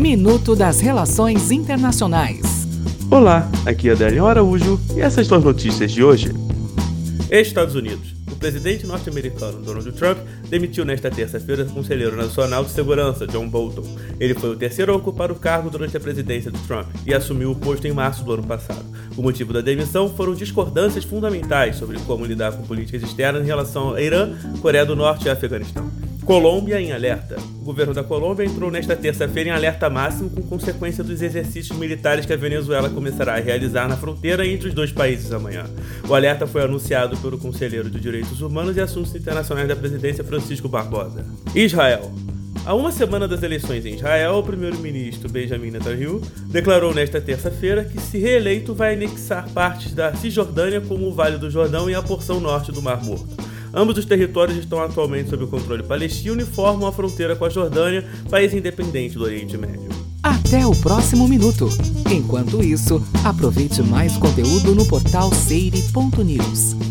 Minuto das Relações Internacionais. Olá, aqui é Adélio Araújo e essas são as notícias de hoje. Estados Unidos. O presidente norte-americano Donald Trump demitiu nesta terça-feira o conselheiro nacional de segurança, John Bolton. Ele foi o terceiro a ocupar o cargo durante a presidência de Trump e assumiu o posto em março do ano passado. O motivo da demissão foram discordâncias fundamentais sobre como lidar com políticas externas em relação a Irã, Coreia do Norte e Afeganistão. Colômbia em alerta. O governo da Colômbia entrou nesta terça-feira em alerta máximo com consequência dos exercícios militares que a Venezuela começará a realizar na fronteira entre os dois países amanhã. O alerta foi anunciado pelo conselheiro de Direitos Humanos e Assuntos Internacionais da Presidência Francisco Barbosa. Israel. Há uma semana das eleições em Israel, o primeiro-ministro Benjamin Netanyahu declarou nesta terça-feira que, se reeleito, vai anexar partes da Cisjordânia, como o Vale do Jordão e a porção norte do Mar Morto. Ambos os territórios estão atualmente sob o controle palestino e formam a fronteira com a Jordânia, país independente do Oriente Médio. Até o próximo minuto. Enquanto isso, aproveite mais conteúdo no portal seire.news.